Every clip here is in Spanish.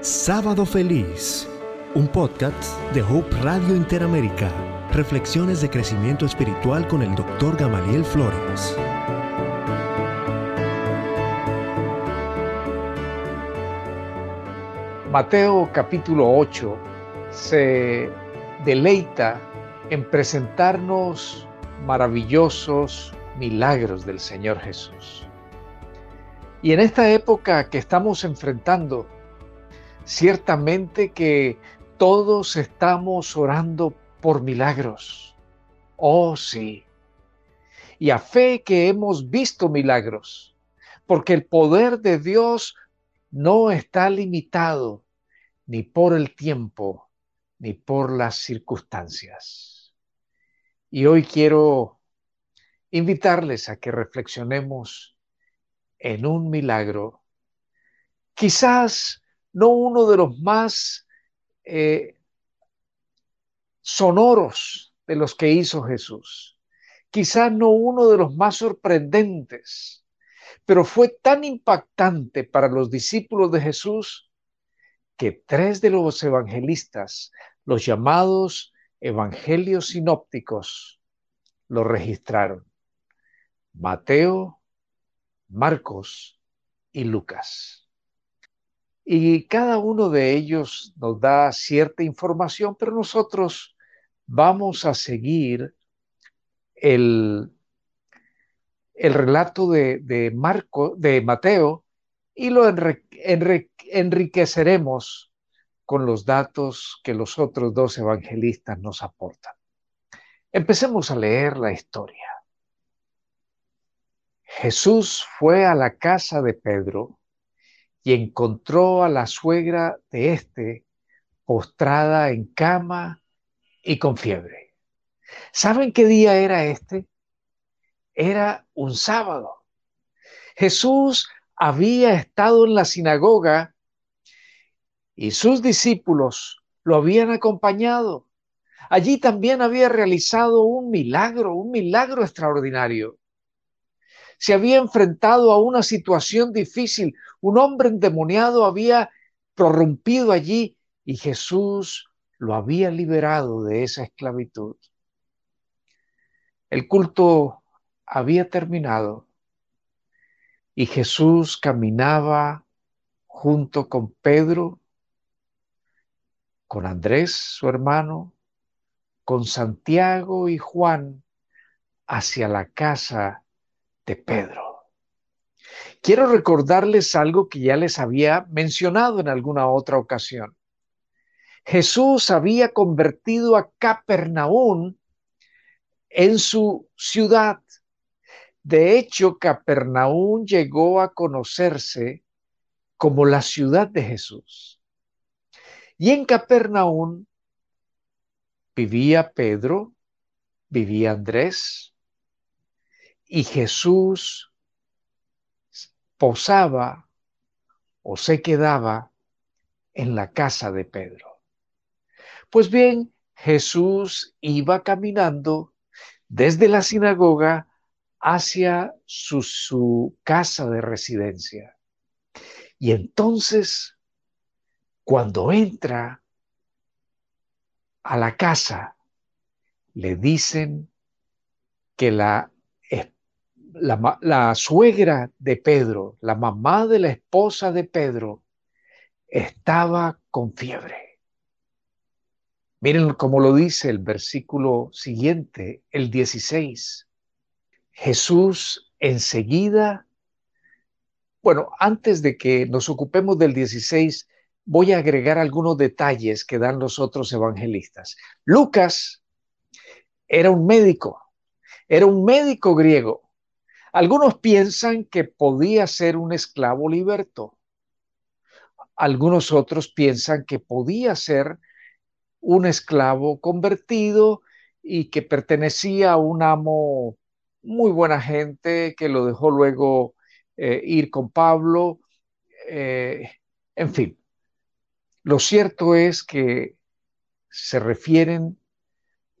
Sábado Feliz, un podcast de Hope Radio Interamérica. Reflexiones de crecimiento espiritual con el Dr. Gamaliel Flores. Mateo capítulo 8 se deleita en presentarnos maravillosos milagros del Señor Jesús. Y en esta época que estamos enfrentando, Ciertamente que todos estamos orando por milagros. Oh, sí. Y a fe que hemos visto milagros, porque el poder de Dios no está limitado ni por el tiempo ni por las circunstancias. Y hoy quiero invitarles a que reflexionemos en un milagro, quizás no uno de los más eh, sonoros de los que hizo Jesús, quizás no uno de los más sorprendentes, pero fue tan impactante para los discípulos de Jesús que tres de los evangelistas, los llamados evangelios sinópticos, lo registraron. Mateo, Marcos y Lucas. Y cada uno de ellos nos da cierta información, pero nosotros vamos a seguir el, el relato de, Marco, de Mateo y lo enriqueceremos con los datos que los otros dos evangelistas nos aportan. Empecemos a leer la historia. Jesús fue a la casa de Pedro y encontró a la suegra de éste postrada en cama y con fiebre. ¿Saben qué día era este? Era un sábado. Jesús había estado en la sinagoga y sus discípulos lo habían acompañado. Allí también había realizado un milagro, un milagro extraordinario se había enfrentado a una situación difícil. Un hombre endemoniado había prorrumpido allí y Jesús lo había liberado de esa esclavitud. El culto había terminado y Jesús caminaba junto con Pedro, con Andrés, su hermano, con Santiago y Juan hacia la casa de Pedro. Quiero recordarles algo que ya les había mencionado en alguna otra ocasión. Jesús había convertido a Capernaum en su ciudad. De hecho, Capernaum llegó a conocerse como la ciudad de Jesús. Y en Capernaum vivía Pedro, vivía Andrés, y Jesús posaba o se quedaba en la casa de Pedro. Pues bien, Jesús iba caminando desde la sinagoga hacia su, casa de residencia. Y entonces, cuando entra a la casa, le dicen que la la, suegra de Pedro, la mamá de la esposa de Pedro, estaba con fiebre. Miren cómo lo dice el versículo siguiente, el 16. Jesús enseguida, bueno, antes de que nos ocupemos del 16, voy a agregar algunos detalles que dan los otros evangelistas. Lucas era un médico, era un médico griego algunos piensan que podía ser un esclavo liberto. Algunos otros piensan que podía ser un esclavo convertido y que pertenecía a un amo muy buena gente que lo dejó luego eh, ir con Pablo. Eh, en fin, lo cierto es que se refieren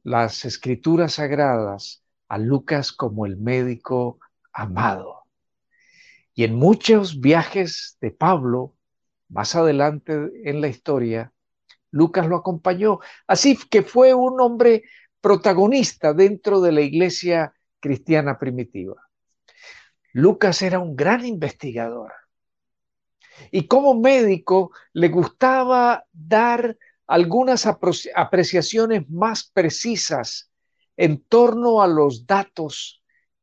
las escrituras sagradas a Lucas como el médico amado. Y en muchos viajes de Pablo más adelante en la historia, Lucas lo acompañó. Así que fue un hombre protagonista dentro de la iglesia cristiana primitiva. Lucas era un gran investigador y como médico le gustaba dar algunas apreciaciones más precisas en torno a los datos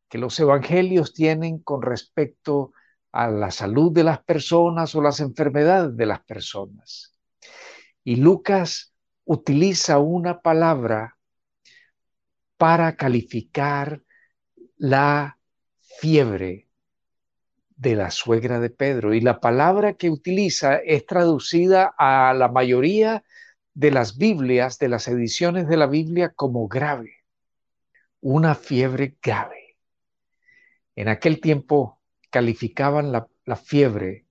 que los evangelios tienen con respecto a la salud de las personas o las enfermedades de las personas. Y Lucas utiliza una palabra para calificar la fiebre de la suegra de Pedro. Y la palabra que utiliza es traducida a la mayoría de las Biblias, de las ediciones de la Biblia, como grave. Una fiebre grave. En aquel tiempo calificaban la, fiebre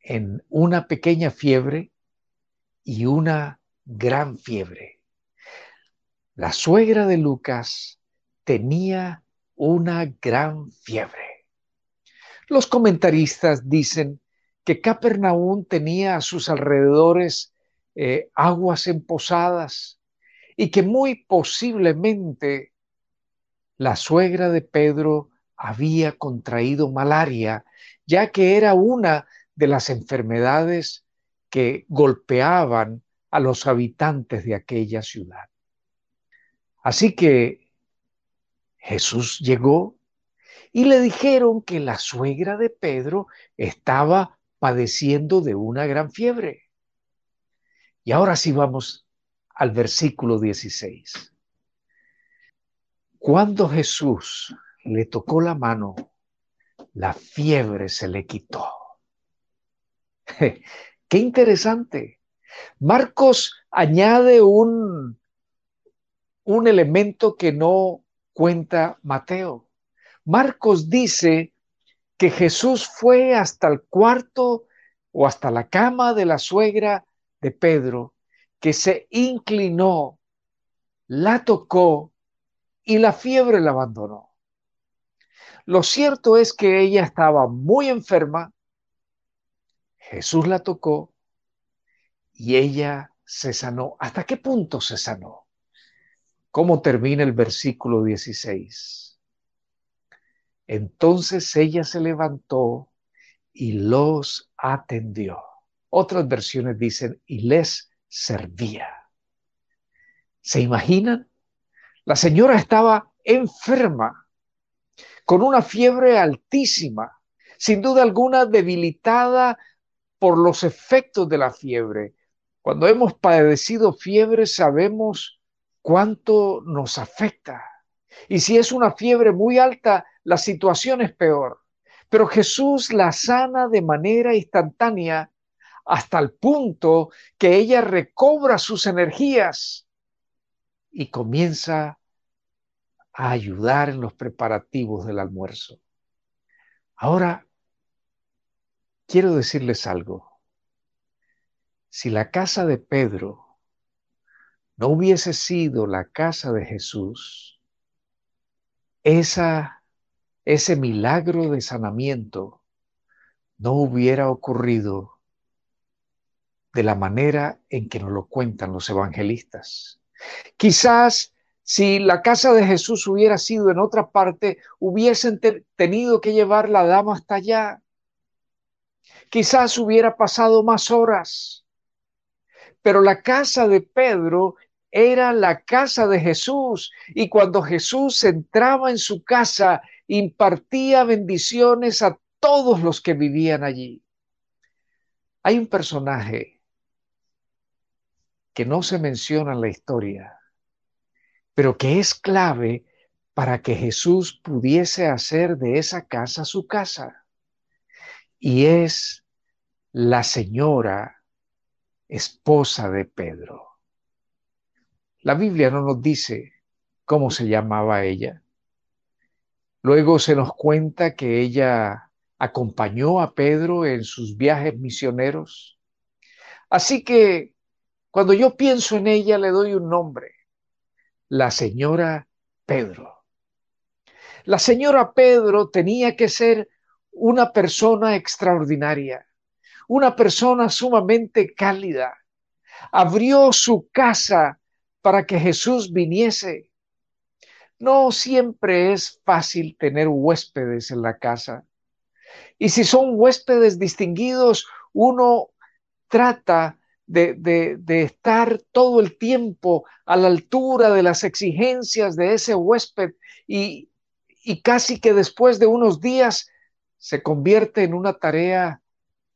en una pequeña fiebre y una gran fiebre. La suegra de Lucas tenía una gran fiebre. Los comentaristas dicen que Capernaum tenía a sus alrededores eh, aguas emposadas y que muy posiblemente la suegra de Pedro había contraído malaria, ya que era una de las enfermedades que golpeaban a los habitantes de aquella ciudad. Así que Jesús llegó y le dijeron que la suegra de Pedro estaba padeciendo de una gran fiebre. Y ahora sí vamos al versículo 16. Cuando Jesús le tocó la mano, la fiebre se le quitó. Qué interesante. Marcos añade un, un elemento que no cuenta Mateo. Marcos dice que Jesús fue hasta el cuarto o hasta la cama de la suegra de Pedro, que se inclinó, la tocó y la fiebre la abandonó. Lo cierto es que ella estaba muy enferma, Jesús la tocó y ella se sanó. ¿Hasta qué punto se sanó? ¿Cómo termina el versículo 16? Entonces ella se levantó y los atendió. Otras versiones dicen, y les servía. ¿Se imaginan? La señora estaba enferma, con una fiebre altísima, sin duda alguna debilitada por los efectos de la fiebre. Cuando hemos padecido fiebre sabemos cuánto nos afecta. Y si es una fiebre muy alta, la situación es peor. Pero Jesús la sana de manera instantánea hasta el punto que ella recobra sus energías y comienza a ayudar en los preparativos del almuerzo. Ahora, quiero decirles algo. Si la casa de Pedro no hubiese sido la casa de Jesús, esa, ese milagro de sanamiento no hubiera ocurrido de la manera en que nos lo cuentan los evangelistas. Quizás si la casa de Jesús hubiera sido en otra parte, hubiesen tenido que llevar la dama hasta allá. Quizás hubiera pasado más horas. Pero la casa de Pedro era la casa de Jesús y cuando Jesús entraba en su casa, impartía bendiciones a todos los que vivían allí. Hay un personaje que no se menciona en la historia, pero que es clave para que Jesús pudiese hacer de esa casa su casa. Y es la señora esposa de Pedro. La Biblia no nos dice cómo se llamaba ella. Luego se nos cuenta que ella acompañó a Pedro en sus viajes misioneros. Así que cuando yo pienso en ella le doy un nombre, la señora Pedro. La señora Pedro tenía que ser una persona extraordinaria, una persona sumamente cálida. Abrió su casa para que Jesús viniese. No siempre es fácil tener huéspedes en la casa. Y si son huéspedes distinguidos, uno trata de, estar todo el tiempo a la altura de las exigencias de ese huésped y, y casi que después de unos días se convierte en una tarea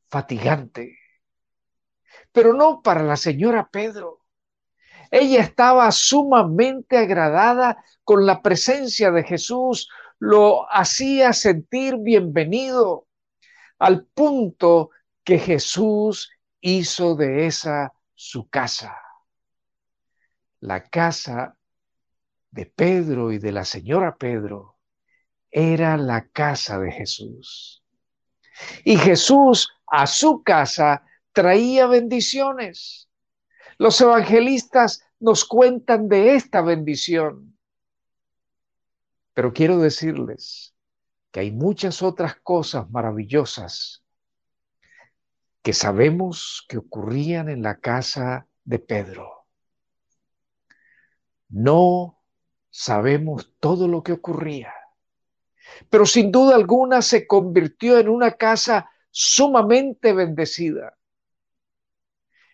fatigante. Pero no para la señora Pedro. Ella estaba sumamente agradada con la presencia de Jesús, lo hacía sentir bienvenido, al punto que Jesús hizo de esa su casa. La casa de Pedro y de la señora Pedro era la casa de Jesús. Y Jesús a su casa traía bendiciones. Los evangelistas nos cuentan de esta bendición. Pero quiero decirles que hay muchas otras cosas maravillosas que sabemos que ocurrían en la casa de Pedro. No sabemos todo lo que ocurría, pero sin duda alguna se convirtió en una casa sumamente bendecida.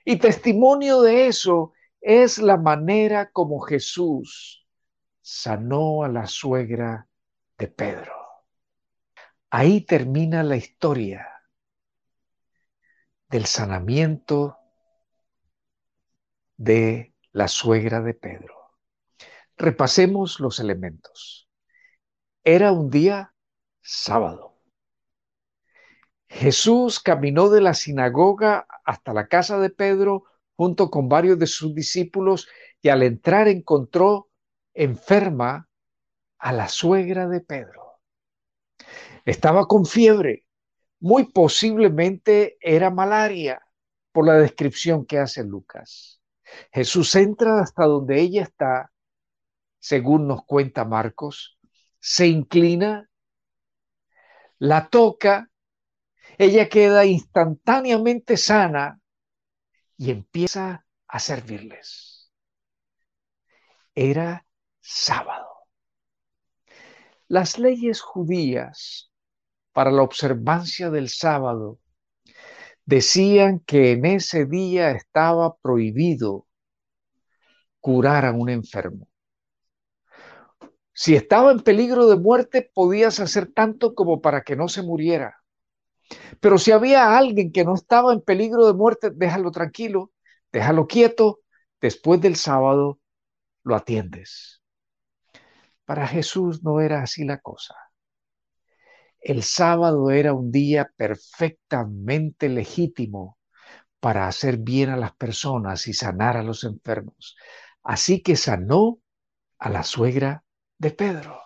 Y testimonio de eso es la manera como Jesús sanó a la suegra de Pedro. Ahí termina la historia del sanamiento de la suegra de Pedro. Repasemos los elementos. Era un día sábado. Jesús caminó de la sinagoga hasta la casa de Pedro junto con varios de sus discípulos y al entrar encontró enferma a la suegra de Pedro. Estaba con fiebre muy posiblemente era malaria, por la descripción que hace Lucas. Jesús entra hasta donde ella está, según nos cuenta Marcos, se inclina, la toca, ella queda instantáneamente sana y empieza a servirles. Era sábado. Las leyes judías para la observancia del sábado, decían que en ese día estaba prohibido curar a un enfermo. Si estaba en peligro de muerte, podías hacer tanto como para que no se muriera. Pero si había alguien que no estaba en peligro de muerte, déjalo tranquilo, déjalo quieto, después del sábado lo atiendes. Para Jesús no era así la cosa. El sábado era un día perfectamente legítimo para hacer bien a las personas y sanar a los enfermos. Así que sanó a la suegra de Pedro.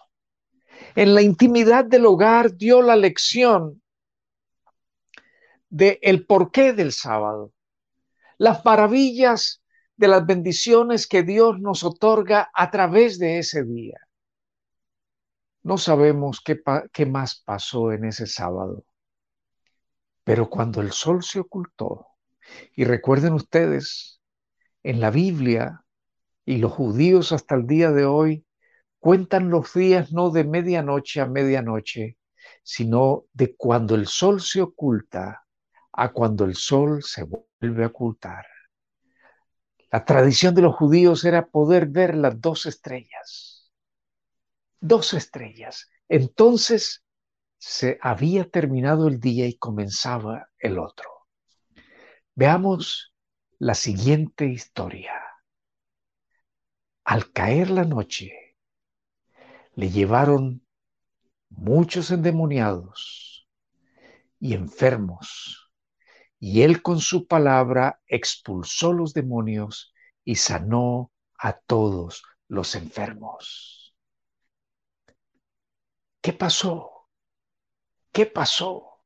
En la intimidad del hogar dio la lección de el porqué del sábado, las maravillas de las bendiciones que Dios nos otorga a través de ese día. No sabemos qué, más pasó en ese sábado, pero cuando el sol se ocultó, y recuerden ustedes, en la Biblia, y los judíos hasta el día de hoy, cuentan los días no de medianoche a medianoche, sino de cuando el sol se oculta a cuando el sol se vuelve a ocultar. La tradición de los judíos era poder ver las dos estrellas dos estrellas. Entonces se había terminado el día y comenzaba el otro. Veamos la siguiente historia. Al caer la noche, le llevaron muchos endemoniados y enfermos, y él con su palabra expulsó los demonios y sanó a todos los enfermos. ¿Qué pasó? ¿Qué pasó?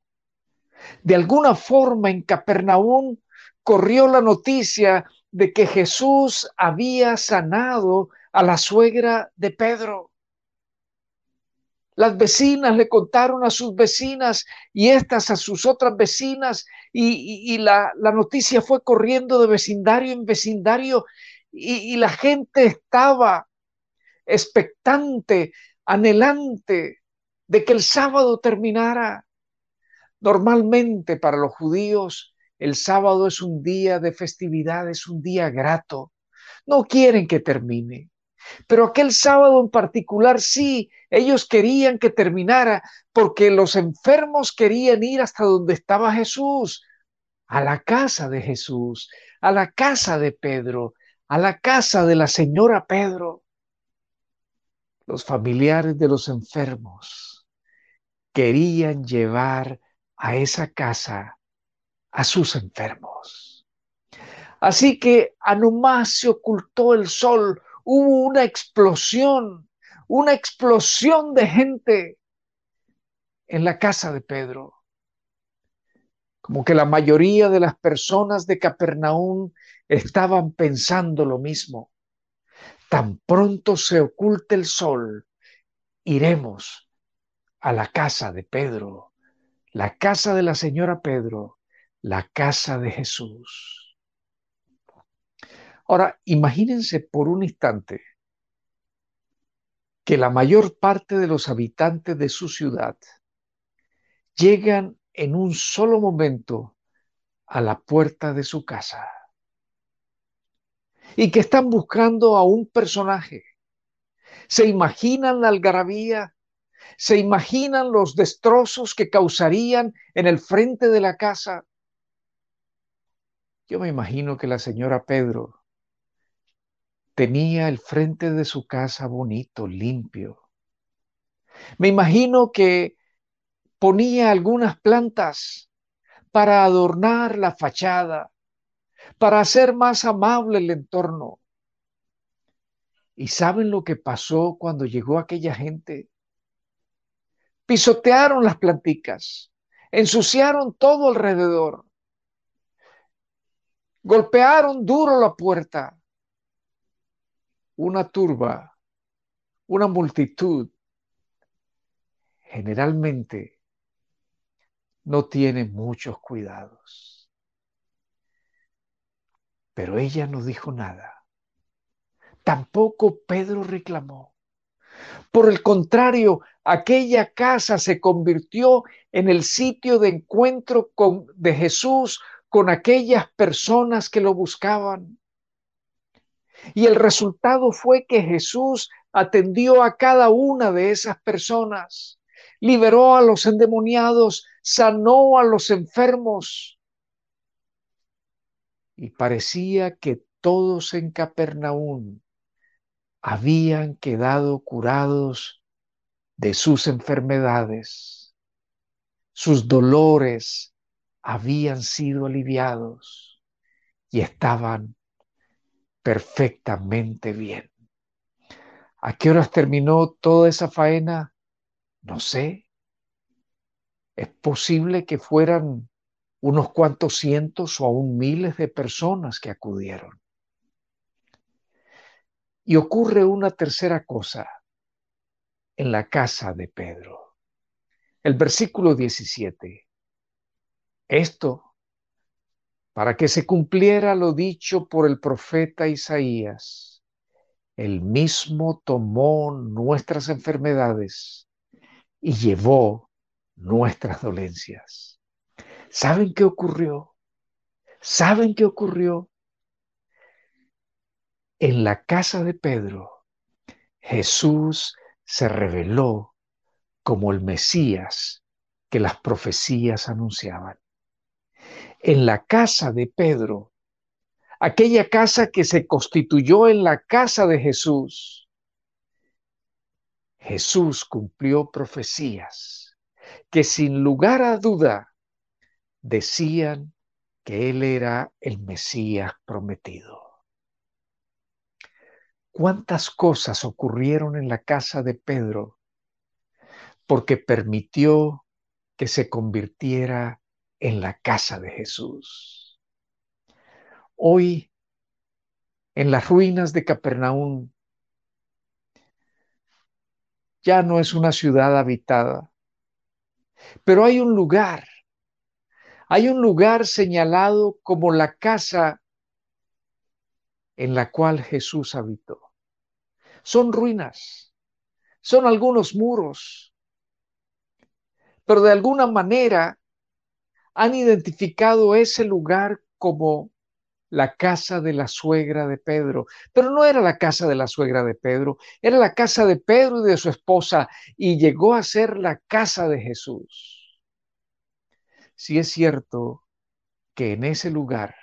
De alguna forma en Capernaum corrió la noticia de que Jesús había sanado a la suegra de Pedro. Las vecinas le contaron a sus vecinas y estas a sus otras vecinas y, la, noticia fue corriendo de vecindario en vecindario y, y la gente estaba expectante, anhelante de que el sábado terminara. Normalmente para los judíos el sábado es un día de festividad, es un día grato. No quieren que termine. Pero aquel sábado en particular sí, ellos querían que terminara porque los enfermos querían ir hasta donde estaba Jesús, a la casa de Jesús, a la casa de Pedro, a la casa de la señora Pedro. Los familiares de los enfermos querían llevar a esa casa a sus enfermos. Así que a nomás se ocultó el sol hubo una explosión, una explosión de gente en la casa de Pedro. Como que la mayoría de las personas de Capernaum estaban pensando lo mismo. Tan pronto se oculte el sol, iremos a la casa de Pedro, la casa de la señora Pedro, la casa de Jesús. Ahora, imagínense por un instante que la mayor parte de los habitantes de su ciudad llegan en un solo momento a la puerta de su casa y que están buscando a un personaje. Se imaginan la algarabía, se imaginan los destrozos que causarían en el frente de la casa. Yo me imagino que la señora Pedro tenía el frente de su casa bonito, limpio. Me imagino que ponía algunas plantas para adornar la fachada, para hacer más amable el entorno. ¿Y saben lo que pasó cuando llegó aquella gente? Pisotearon las planticas, ensuciaron todo alrededor, golpearon duro la puerta, una turba, una multitud, generalmente no tiene muchos cuidados. Pero ella no dijo nada. Tampoco Pedro reclamó. Por el contrario, aquella casa se convirtió en el sitio de encuentro con, de Jesús con aquellas personas que lo buscaban. Y el resultado fue que Jesús atendió a cada una de esas personas, liberó a los endemoniados, sanó a los enfermos. Y parecía que todos en Capernaum habían quedado curados de sus enfermedades. Sus dolores habían sido aliviados y estaban perfectamente bien. ¿A qué horas terminó toda esa faena? No sé. Es posible que fueran unos cuantos cientos o aún miles de personas que acudieron. Y ocurre una tercera cosa en la casa de Pedro. El versículo 17. Esto para que se cumpliera lo dicho por el profeta Isaías. Él mismo tomó nuestras enfermedades y llevó nuestras dolencias. ¿Saben qué ocurrió? ¿Saben qué ocurrió? En la casa de Pedro, Jesús se reveló como el Mesías que las profecías anunciaban en la casa de Pedro, aquella casa que se constituyó en la casa de Jesús, Jesús cumplió profecías que sin lugar a duda decían que Él era el Mesías prometido. ¿Cuántas cosas ocurrieron en la casa de Pedro porque permitió que se convirtiera en la casa de Jesús. Hoy, en las ruinas de Capernaum, ya no es una ciudad habitada. Pero hay un lugar, hay un lugar señalado como la casa en la cual Jesús habitó. Son ruinas, son algunos muros, pero de alguna manera han identificado ese lugar como la casa de la suegra de Pedro. Pero no era la casa de la suegra de Pedro, era la casa de Pedro y de su esposa y llegó a ser la casa de Jesús. Si es cierto que en ese lugar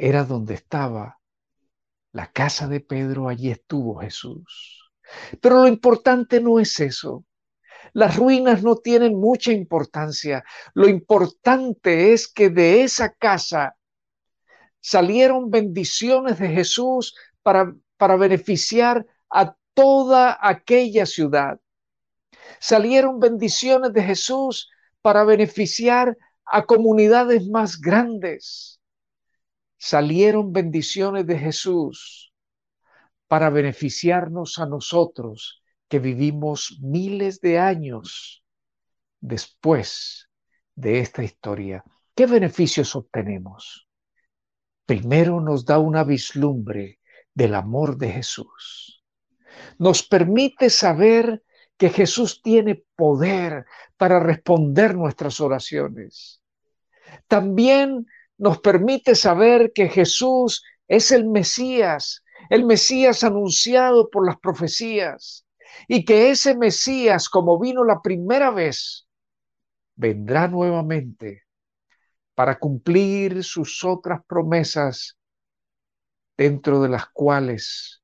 era donde estaba la casa de Pedro, allí estuvo Jesús. Pero lo importante no es eso. Las ruinas no tienen mucha importancia. Lo importante es que de esa casa salieron bendiciones de Jesús para, para beneficiar a toda aquella ciudad. Salieron bendiciones de Jesús para beneficiar a comunidades más grandes. Salieron bendiciones de Jesús para beneficiarnos a nosotros que vivimos miles de años después de esta historia. ¿Qué beneficios obtenemos? primero nos da una vislumbre del amor de Jesús. Nos permite saber que Jesús tiene poder para responder nuestras oraciones. También nos permite saber que Jesús es el Mesías, el Mesías anunciado por las profecías, y que ese Mesías, como vino la primera vez, vendrá nuevamente para cumplir sus otras promesas dentro de las cuales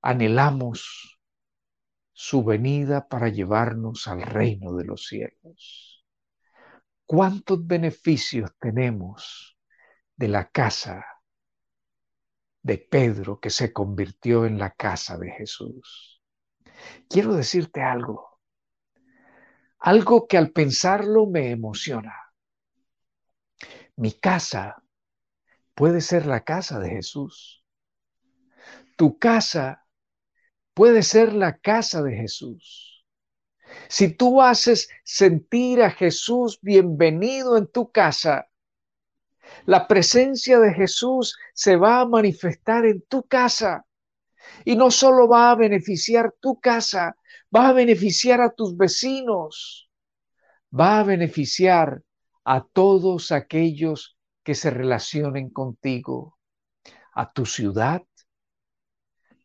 anhelamos su venida para llevarnos al reino de los cielos. ¿Cuántos beneficios tenemos de la casa de Pedro que se convirtió en la casa de Jesús? Quiero decirte algo, algo que al pensarlo me emociona. Mi casa puede ser la casa de Jesús. Tu casa puede ser la casa de Jesús. Si tú haces sentir a Jesús bienvenido en tu casa, la presencia de Jesús se va a manifestar en tu casa. Y no solo va a beneficiar tu casa, va a beneficiar a tus vecinos, va a beneficiar a todos aquellos que se relacionen contigo, a tu ciudad,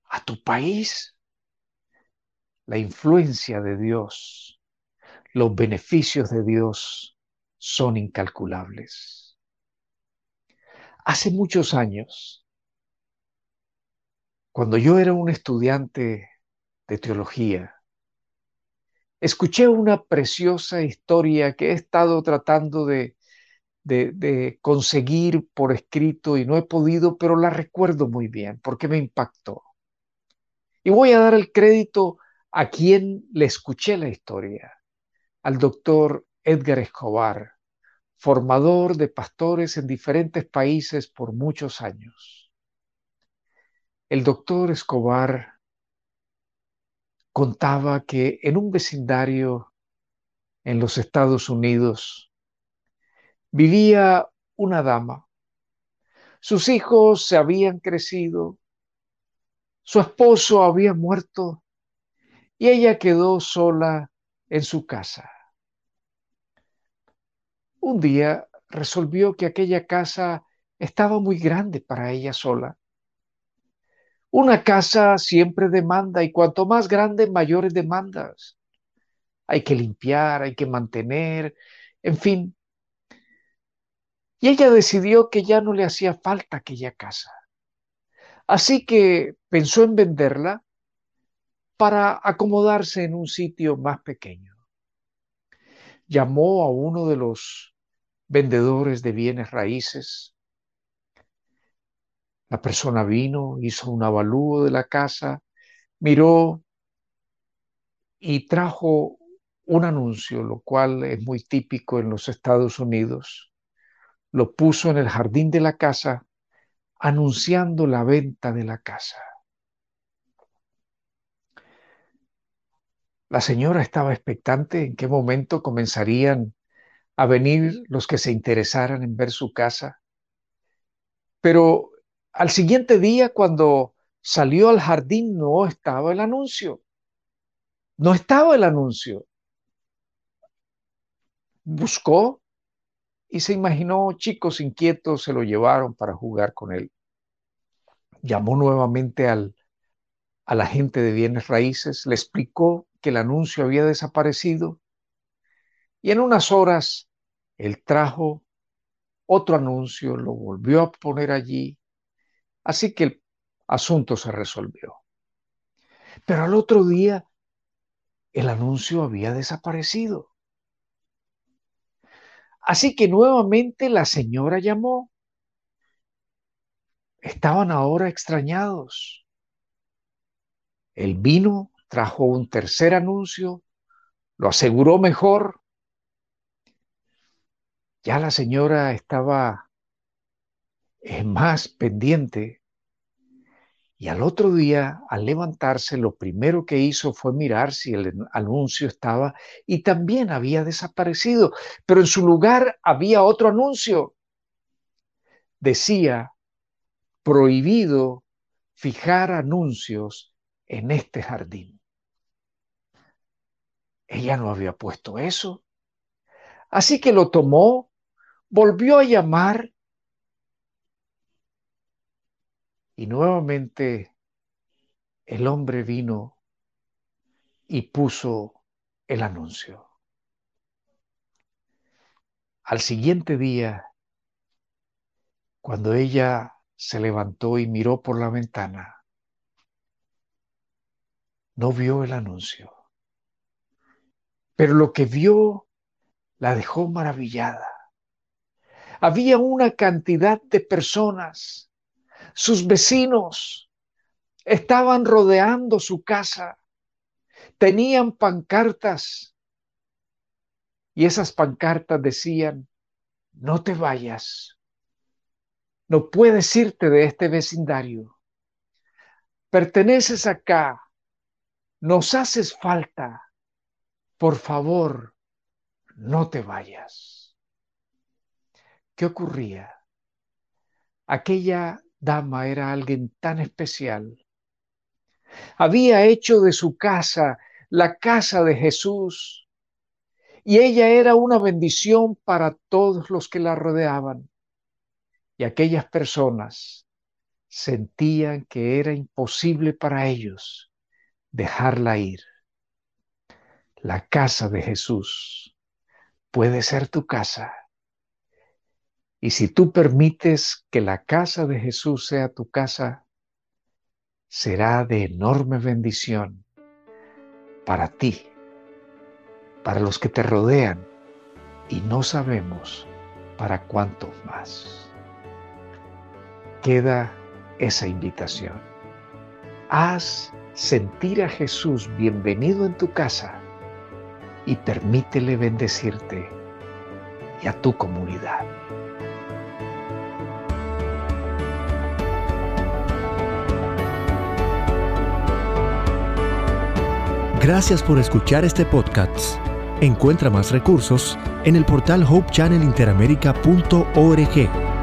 a tu país. La influencia de Dios, los beneficios de Dios son incalculables. Hace muchos años, cuando yo era un estudiante de teología, escuché una preciosa historia que he estado tratando de, conseguir por escrito y no he podido, pero la recuerdo muy bien porque me impactó. Y voy a dar el crédito a quien le escuché la historia, al doctor Edgar Escobar, formador de pastores en diferentes países por muchos años. El doctor Escobar contaba que en un vecindario en los Estados Unidos vivía una dama. Sus hijos se habían crecido, su esposo había muerto y ella quedó sola en su casa. Un día resolvió que aquella casa estaba muy grande para ella sola una casa siempre demanda y cuanto más grande, mayores demandas. Hay que limpiar, hay que mantener, en fin. Y ella decidió que ya no le hacía falta aquella casa. Así que pensó en venderla para acomodarse en un sitio más pequeño. Llamó a uno de los vendedores de bienes raíces la persona vino, hizo un avalúo de la casa, miró y trajo un anuncio, lo cual es muy típico en los Estados Unidos. Lo puso en el jardín de la casa anunciando la venta de la casa. La señora estaba expectante en qué momento comenzarían a venir los que se interesaran en ver su casa. Pero al siguiente día, cuando salió al jardín, no estaba el anuncio. No estaba el anuncio. Buscó y se imaginó chicos inquietos se lo llevaron para jugar con él. Llamó nuevamente al, al agente de bienes raíces, le explicó que el anuncio había desaparecido y en unas horas él trajo otro anuncio, lo volvió a poner allí, así que el asunto se resolvió. Pero al otro día el anuncio había desaparecido. Así que nuevamente la señora llamó. Estaban ahora extrañados. El vino trajo un tercer anuncio, lo aseguró mejor. Ya la señora estaba más pendiente y al otro día, al levantarse, lo primero que hizo fue mirar si el anuncio estaba y también había desaparecido, pero en su lugar había otro anuncio. Decía, prohibido fijar anuncios en este jardín. Ella no había puesto eso. Así que lo tomó, volvió a llamar y nuevamente el hombre vino y puso el anuncio. Al siguiente día, cuando ella se levantó y miró por la ventana, no vio el anuncio, pero lo que vio la dejó maravillada. Había una cantidad de personas, sus vecinos, estaban rodeando su casa, tenían pancartas y esas pancartas decían, no te vayas, no puedes irte de este vecindario, perteneces acá, nos haces falta. Por favor, no te vayas. ¿Qué ocurría? Aquella dama era alguien tan especial. Había hecho de su casa la casa de Jesús y ella era una bendición para todos los que la rodeaban. Y aquellas personas sentían que era imposible para ellos dejarla ir. La casa de Jesús puede ser tu casa. Y si tú permites que la casa de Jesús sea tu casa, será de enorme bendición para ti, para los que te rodean y no sabemos para cuántos más. Queda esa invitación. Haz sentir a Jesús bienvenido en tu casa y permítele bendecirte y a tu comunidad. Gracias por escuchar este podcast. Encuentra más recursos en el portal hopechannelinteramerica.org